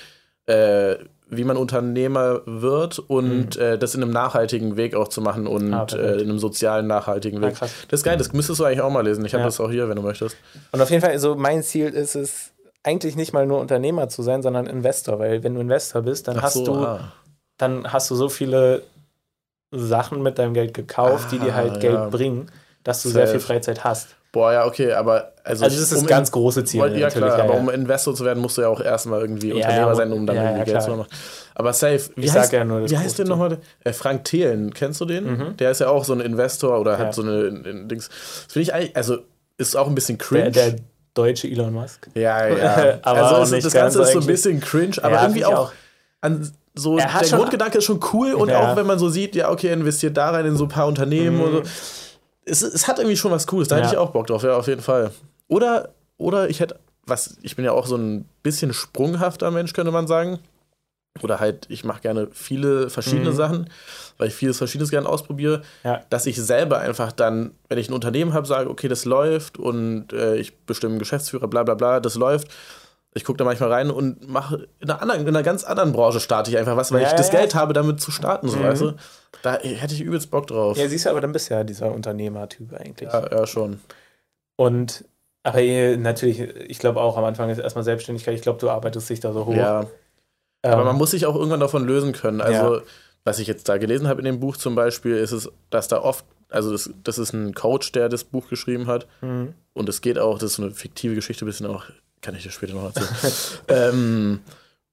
A: äh, wie man Unternehmer wird und äh, das in einem nachhaltigen Weg auch zu machen und
B: Mhm. Ah,
A: äh, in einem sozialen, nachhaltigen
B: Ah,
A: Weg.
B: krass.
A: das ist geil, das müsstest du eigentlich auch mal lesen. Ich habe
B: Ja.
A: das auch hier, wenn du möchtest.
B: Und auf jeden Fall, so mein Ziel ist es, eigentlich nicht mal nur Unternehmer zu sein, sondern Investor. Weil wenn du Investor bist, dann
A: Ach
B: hast
A: so,
B: du,
A: ah.
B: dann hast du so viele Sachen mit deinem Geld gekauft, die dir
A: Ah,
B: halt
A: ja.
B: Geld bringen, dass du sehr
A: Safe.
B: viel Freizeit hast.
A: Boah, ja, okay, aber also,
B: Also das ist das
A: um
B: ganz große Ziel.
A: Ja,
B: natürlich,
A: klar, aber
B: ja.
A: um Investor zu werden, musst du ja auch erstmal irgendwie Unternehmer sein, um dann irgendwie Geld zu machen. Aber safe, wie
B: Ich sag
A: heißt,
B: ja nur das
A: wie heißt der nochmal? Äh, Frank Thelen, kennst du den?
B: Mhm.
A: Der ist ja auch so ein Investor oder hat so eine in, in Dings. Das finde ich eigentlich, also ist auch ein bisschen cringe.
B: Der, der deutsche Elon Musk.
A: ja, ja.
B: Aber
A: also
B: auch
A: das
B: ganz
A: Ganze ist so ein bisschen cringe, aber
B: Ja,
A: irgendwie
B: ich
A: auch, an so
B: Er hat
A: der
B: schon-
A: Grundgedanke ist schon cool und
B: Ja.
A: auch wenn man so sieht, ja, okay, er investiert da rein in so ein paar Unternehmen
B: Mhm.
A: und so. Es, es hat irgendwie schon was Cooles, da hätte
B: Ja.
A: ich auch Bock drauf, ja, auf jeden Fall. Oder, oder ich hätte, was, ich bin ja auch so ein bisschen sprunghafter Mensch, könnte man sagen. Oder halt, ich mache gerne viele verschiedene
B: Mhm.
A: Sachen, weil ich vieles Verschiedenes gerne ausprobiere,
B: Ja.
A: dass ich selber einfach dann, wenn ich ein Unternehmen habe, sage, okay, das läuft und äh, ich bestimme einen Geschäftsführer, bla bla bla, das läuft. Ich gucke da manchmal rein und mache in einer, anderen, in einer ganz anderen Branche starte ich einfach was, weil
B: Ja,
A: ich das
B: ja.
A: Geld habe, damit zu starten, so
B: Mhm.
A: weißt du. Da hätte ich übelst Bock drauf.
B: Ja, siehst du, aber dann bist du ja dieser Unternehmertyp eigentlich.
A: Ja, ja, schon.
B: Und aber eh, natürlich, ich glaube auch am Anfang ist erstmal Selbstständigkeit. Ich glaube, du arbeitest dich da so hoch.
A: Ja, aber man muss sich auch irgendwann davon lösen können. Also,
B: Ja.
A: was ich jetzt da gelesen habe in dem Buch zum Beispiel, ist es, dass da oft, also das, das ist ein Coach, der das Buch geschrieben hat.
B: Mhm.
A: Und es geht auch, das ist so eine fiktive Geschichte, ein bisschen auch, kann ich dir später noch erzählen. ähm,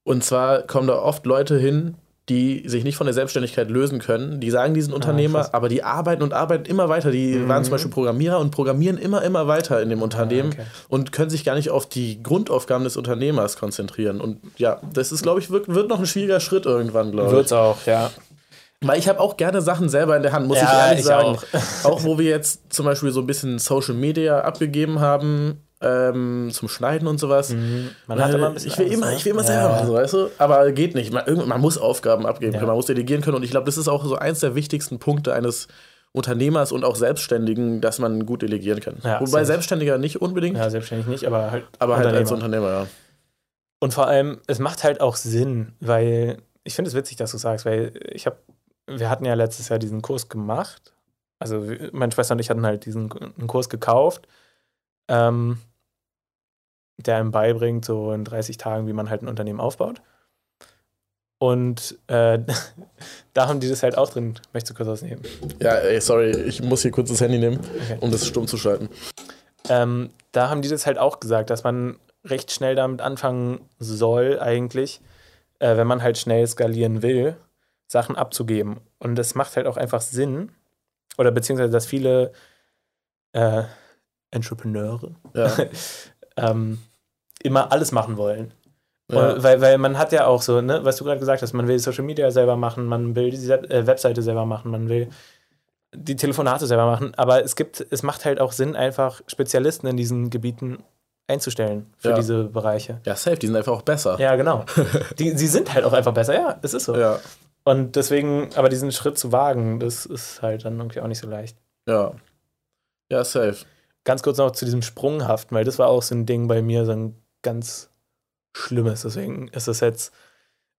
A: und zwar kommen da oft Leute hin, die sich nicht von der Selbstständigkeit lösen können. Die sagen, die sind Unternehmer,
B: Ah,
A: aber die arbeiten und arbeiten immer weiter. Die
B: Mhm.
A: waren zum Beispiel Programmierer und programmieren immer, immer weiter in dem Unternehmen
B: okay.
A: und können sich gar nicht auf die Grundaufgaben des Unternehmers konzentrieren. Und ja, das ist, glaube ich, wird, wird noch ein schwieriger Schritt irgendwann, glaube ich.
B: Wird's auch, ja.
A: Weil ich habe auch gerne Sachen selber in der Hand, muss
B: Ja,
A: ich ehrlich
B: ich
A: sagen.
B: auch.
A: Auch. wo wir jetzt zum Beispiel so ein bisschen Social Media abgegeben haben, ähm, zum Schneiden und sowas.
B: Mhm. Man hat immer ein bisschen
A: ich will
B: Angst,
A: immer,
B: ne?
A: ich will immer
B: Ja.
A: selber machen, so, weißt du? Aber geht nicht. Man, man muss Aufgaben abgeben
B: Ja.
A: können, man muss delegieren können. Und ich glaube, das ist auch so eins der wichtigsten Punkte eines Unternehmers und auch Selbstständigen, dass man gut delegieren kann.
B: Ja,
A: Wobei. Selbstständiger nicht unbedingt,
B: Ja, selbstständig nicht, aber halt.
A: aber halt als
B: Unternehmer.
A: Ja.
B: Und vor allem, es macht halt auch Sinn, weil ich finde es witzig, dass du sagst, weil ich habe, wir hatten ja letztes Jahr diesen Kurs gemacht. Also meine Schwester und ich hatten halt diesen Kurs gekauft, ähm, der einem beibringt, so in 30 Tagen, wie man halt ein Unternehmen aufbaut. Und äh, da haben die das halt auch drin. Möchtest du kurz was nehmen?
A: Ja, ey, sorry, ich muss hier kurz das Handy nehmen,
B: Okay.
A: um das stumm zu schalten.
B: Ähm, da haben die das halt auch gesagt, dass man recht schnell damit anfangen soll, eigentlich, äh, wenn man halt schnell skalieren will, Sachen abzugeben. Und das macht halt auch einfach Sinn, oder beziehungsweise, dass viele äh, Entrepreneure
A: Ja.
B: ähm, immer alles machen wollen.
A: ja.
B: Weil, weil man hat ja auch so, ne, was du gerade gesagt hast, man will Social Media selber machen, man will die äh, Webseite selber machen, man will die Telefonate selber machen, aber es gibt, es macht halt auch Sinn, einfach Spezialisten in diesen Gebieten einzustellen für
A: Ja.
B: diese Bereiche.
A: Ja, safe, die sind einfach auch besser.
B: Ja, genau. Die, sie sind halt auch einfach besser. Ja, es ist so.
A: Ja,
B: Und deswegen, aber diesen Schritt zu wagen, das ist halt dann irgendwie auch nicht so leicht.
A: ja. Ja, safe.
B: Ganz kurz noch zu diesem Sprunghaften, weil das war auch so ein Ding bei mir, so ein ganz schlimmes. Deswegen ist es jetzt,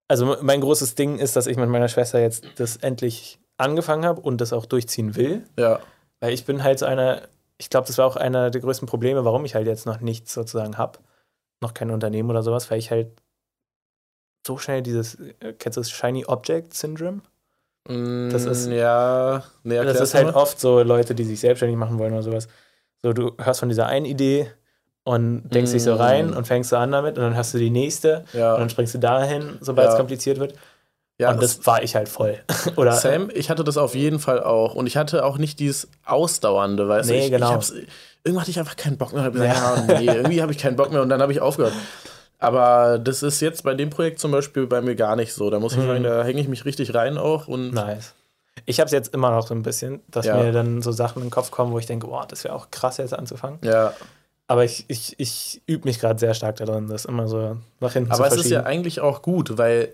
B: also mein großes Ding ist, dass ich mit meiner Schwester jetzt das endlich angefangen habe und das auch durchziehen will.
A: Ja,
B: Weil ich bin halt so einer, ich glaube, das war auch einer der größten Probleme, warum ich halt jetzt noch nichts sozusagen habe. Noch kein Unternehmen oder sowas, weil ich halt so schnell dieses, äh, kennst du das Shiny Object Syndrome? Das ist-
A: Mm, ja, nee,
B: das ist halt
A: mal.
B: oft so Leute, die sich selbstständig machen wollen oder sowas. So, du hörst von dieser einen Idee und denkst dich so
A: Mm.
B: rein und fängst so an damit und dann hast du die nächste
A: Ja,
B: und dann springst du dahin, sobald es
A: Ja.
B: kompliziert wird.
A: ja
B: und das war ich halt voll. oder
A: Sam, ich hatte das auf jeden Fall auch. Und ich hatte auch nicht dieses Ausdauernde, weißt du?
B: Nee,
A: ich,
B: genau.
A: Ich irgendwann hatte ich einfach keinen Bock mehr. Hab gesagt,
B: Ja.
A: ja. nee, irgendwie habe ich keinen Bock mehr und dann habe ich aufgehört. Aber das ist jetzt bei dem Projekt zum Beispiel bei mir gar nicht so. Da muss ich
B: Mhm.
A: sagen, da hänge ich mich richtig rein auch. Und
B: Nice. Ich habe es jetzt immer noch so ein bisschen, dass
A: Ja.
B: mir dann so Sachen in den Kopf kommen, wo ich denke, boah, das wäre auch krass jetzt anzufangen.
A: ja,
B: Aber ich, ich, ich übe mich gerade sehr stark darin, das immer so nach hinten
A: aber
B: zu
A: es ist ja eigentlich auch gut, weil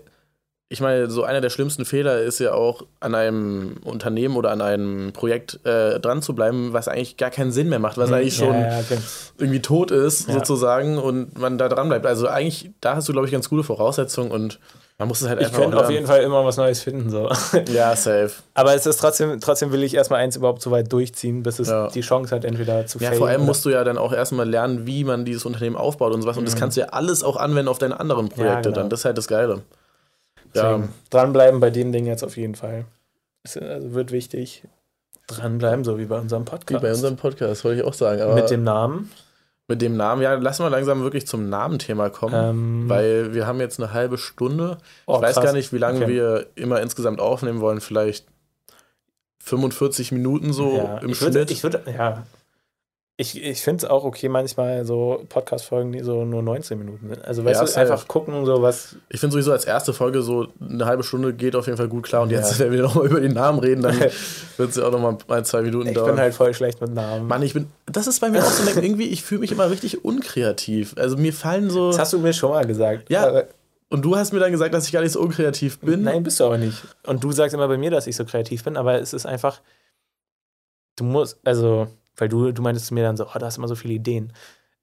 A: ich meine, so einer der schlimmsten Fehler ist ja auch, an einem Unternehmen oder an einem Projekt äh, dran zu bleiben, was eigentlich gar keinen Sinn mehr macht, was eigentlich schon
B: Mhm. Ja, ja, okay.
A: irgendwie tot ist,
B: Ja.
A: sozusagen, und man da dran bleibt. Also eigentlich, da hast du, glaube ich, ganz gute Voraussetzungen und man muss es halt
B: Ich
A: einfach
B: könnte
A: auch
B: auf jeden Fall immer was Neues finden. So.
A: Ja, safe.
B: Aber es ist trotzdem, trotzdem will ich erstmal eins überhaupt so weit durchziehen, bis es
A: Ja.
B: die Chance hat, entweder zu
A: Ja,
B: faillen
A: vor allem musst du ja dann auch erstmal lernen, wie man dieses Unternehmen aufbaut und sowas. Und das
B: Mhm.
A: kannst du ja alles auch anwenden auf deine anderen Projekte
B: genau.
A: dann. Das ist halt das Geile. Ja,
B: Deswegen Dranbleiben bei dem Ding jetzt auf jeden Fall. Es also wird wichtig. Dranbleiben, so wie bei unserem
A: wie
B: Podcast.
A: bei unserem Podcast, wollte ich auch sagen.
B: Mit dem Namen.
A: Mit dem Namen, ja, lass mal langsam wirklich zum Namenthema kommen.
B: Ähm,
A: Weil wir haben jetzt eine halbe Stunde.
B: oh,
A: ich weiß
B: krass.
A: gar nicht, wie lange
B: Okay.
A: wir immer insgesamt aufnehmen wollen. Vielleicht 45 Minuten so
B: ja,
A: im
B: ich
A: Schnitt.
B: würde, ich würde, ja. Ich, ich finde es auch okay, manchmal so Podcast-Folgen, die so nur 19 Minuten sind. Also, weißt
A: Ja,
B: du,
A: safe.
B: einfach gucken, so was.
A: Ich finde sowieso als erste Folge so eine halbe Stunde geht auf jeden Fall gut klar. Und jetzt,
B: Ja.
A: wenn wir nochmal über den Namen reden, dann wird es ja auch nochmal ein, zwei Minuten
B: Ich
A: dauern.
B: bin halt voll schlecht mit Namen.
A: Mann, ich bin. Das ist bei mir auch so irgendwie, ich fühle mich immer richtig unkreativ. Also mir fallen so.
B: das hast du mir schon mal gesagt.
A: Ja, Und du hast mir dann gesagt, dass ich gar nicht so unkreativ bin.
B: nein, bist du aber nicht. Und du sagst immer bei mir, dass ich so kreativ bin, aber es ist einfach. Du musst, also, weil du, du meintest zu mir dann so, oh, du hast immer so viele Ideen.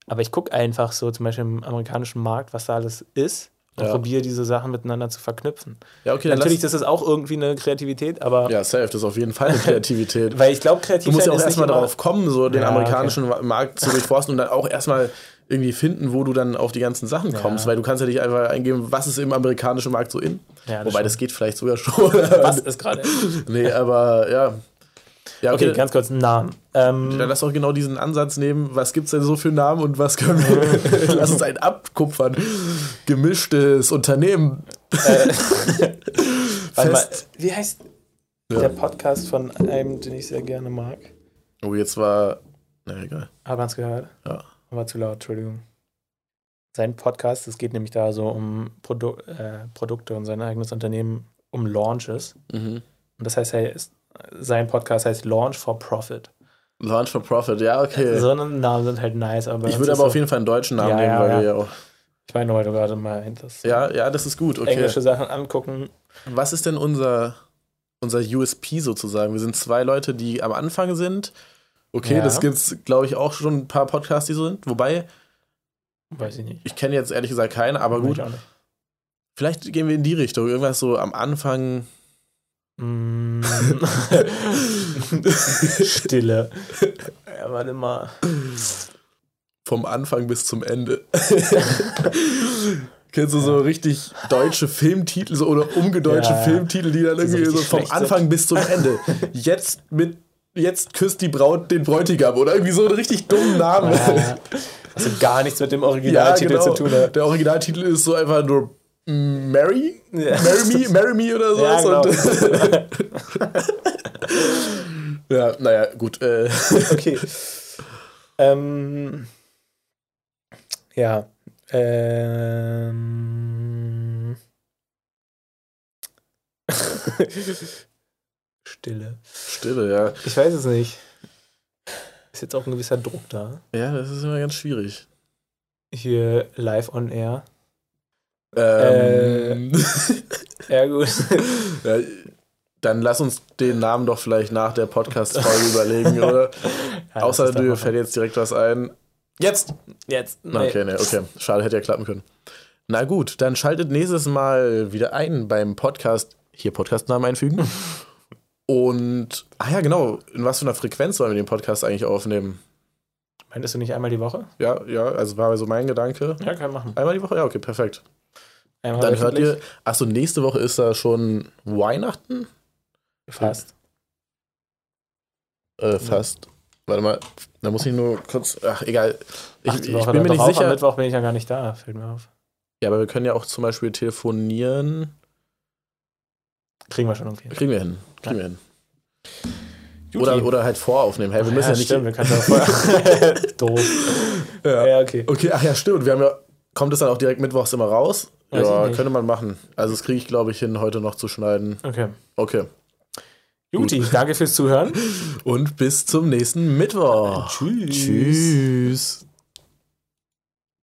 B: Aber ich gucke einfach so zum Beispiel im amerikanischen Markt, was da alles ist und
A: Ja.
B: probiere diese Sachen miteinander zu verknüpfen.
A: Ja, okay, dann
B: Natürlich, das ist auch irgendwie eine Kreativität, aber
A: Ja, safe, das ist auf jeden Fall eine Kreativität.
B: weil ich glaube,
A: Du
B: kreativ
A: musst ja auch erstmal darauf kommen, so den
B: Ja,
A: amerikanischen Markt zu durchforsten und dann auch erstmal irgendwie finden, wo du dann auf die ganzen Sachen
B: Ja.
A: kommst, weil du kannst ja nicht einfach eingeben, was ist im amerikanischen Markt so in.
B: Ja,
A: Wobei, das
B: stimmt.
A: geht vielleicht sogar schon.
B: was ist gerade.
A: nee, aber ja. Ja,
B: Okay,
A: okay,
B: ganz kurz, Namen. Ähm,
A: dann lass doch genau diesen Ansatz nehmen. Was gibt's denn so für Namen und was können wir. lass uns einen abkupfern. Gemischtes Unternehmen.
B: äh, mal, wie heißt
A: Ja.
B: der Podcast von einem, den ich sehr gerne mag?
A: Oh, jetzt war. Na egal.
B: Hat man es gehört?
A: Ja.
B: War zu laut, Entschuldigung. Sein Podcast, es geht nämlich da so um Produ äh, Produkte und sein eigenes Unternehmen, um Launches.
A: Mhm.
B: Und das heißt, er ist, sein Podcast heißt Launch for Profit.
A: Launch for Profit, ja, okay.
B: So einen Namen sind halt nice, aber
A: ich
B: es
A: würde aber
B: so,
A: auf jeden Fall einen deutschen Namen
B: Ja,
A: nehmen,
B: ja,
A: weil
B: ja.
A: wir ja auch.
B: Ich meine, weil du gerade mal das
A: Ja, ja, das ist gut, okay.
B: englische Sachen angucken.
A: Was ist denn unser, unser USP sozusagen? Wir sind zwei Leute, die am Anfang sind. Okay, das gibt's, glaube ich, auch schon ein paar Podcasts, die so sind. Wobei,
B: Weiß ich nicht.
A: ich kenne jetzt ehrlich gesagt keine, aber gut.
B: Ich auch nicht.
A: Vielleicht gehen wir in die Richtung. Irgendwas so am Anfang.
B: Mm. Stille. Ja, warte mal.
A: Vom Anfang bis zum Ende. Kennst du so richtig deutsche Filmtitel so, oder umgedeutsche
B: Ja, ja.
A: Filmtitel, die dann
B: Die
A: irgendwie so vom Anfang
B: sind.
A: bis zum Ende. Jetzt mit Jetzt küsst die Braut den Bräutigam oder irgendwie so einen richtig dummen Namen.
B: Ja, was so gar nichts mit dem Originaltitel zu tun hat.
A: Der Originaltitel ist so einfach nur Mary?
B: Ja.
A: Marry me, marry me oder
B: Ja,
A: sowas.
B: genau.
A: Ja, naja, gut. Äh,
B: Okay. ähm, ja. Ähm, Stille.
A: Stille, ja.
B: Ich weiß es nicht. Ist jetzt auch ein gewisser Druck da.
A: Ja, das ist immer ganz schwierig.
B: hier live on air.
A: Ähm,
B: Ja, gut.
A: ja, dann lass uns den Namen doch vielleicht nach der Podcast-Folge überlegen, oder?
B: Ja,
A: Außer dir fällt jetzt direkt was ein. Jetzt!
B: Jetzt.
A: Na, Okay, nee, okay. Schade, hätte ja klappen können. Na gut, dann schaltet nächstes Mal wieder ein beim Podcast. Hier Podcastnamen einfügen. Und, ah ja, genau. In was für einer Frequenz sollen wir den Podcast eigentlich aufnehmen?
B: Meintest du nicht einmal die Woche?
A: Ja, ja, also war so mein Gedanke.
B: Ja, kann machen.
A: Einmal die Woche? Ja, okay, perfekt.
B: Einmal
A: Dann hört ihr, achso, nächste Woche ist da schon Weihnachten?
B: Fast.
A: Äh, fast. Warte mal, da muss ich nur kurz, ach, egal. Ich,
B: Ach,
A: ich bin mir nicht
B: darauf, Am
A: sicher.
B: Mittwoch bin ich ja gar nicht da, fällt mir auf.
A: Ja, aber wir können ja auch zum Beispiel telefonieren.
B: Kriegen wir schon irgendwie.
A: Kriegen wir hin. Kriegen wir hin. Oder, oder halt voraufnehmen. Hey, wir müssen ja, nicht.
B: stimmt, wir können ja vorher. Doof.
A: Ja.
B: Ja, okay.
A: Okay, ach ja, stimmt. Wir haben ja, kommt es dann auch direkt mittwochs immer raus?
B: Weiß
A: ja, könnte man machen. Also, das kriege ich, glaube ich, hin, heute noch zu schneiden.
B: Okay.
A: Okay.
B: Juti, danke fürs Zuhören.
A: Und bis zum nächsten Mittwoch.
B: Tschüss.
A: Tschüss.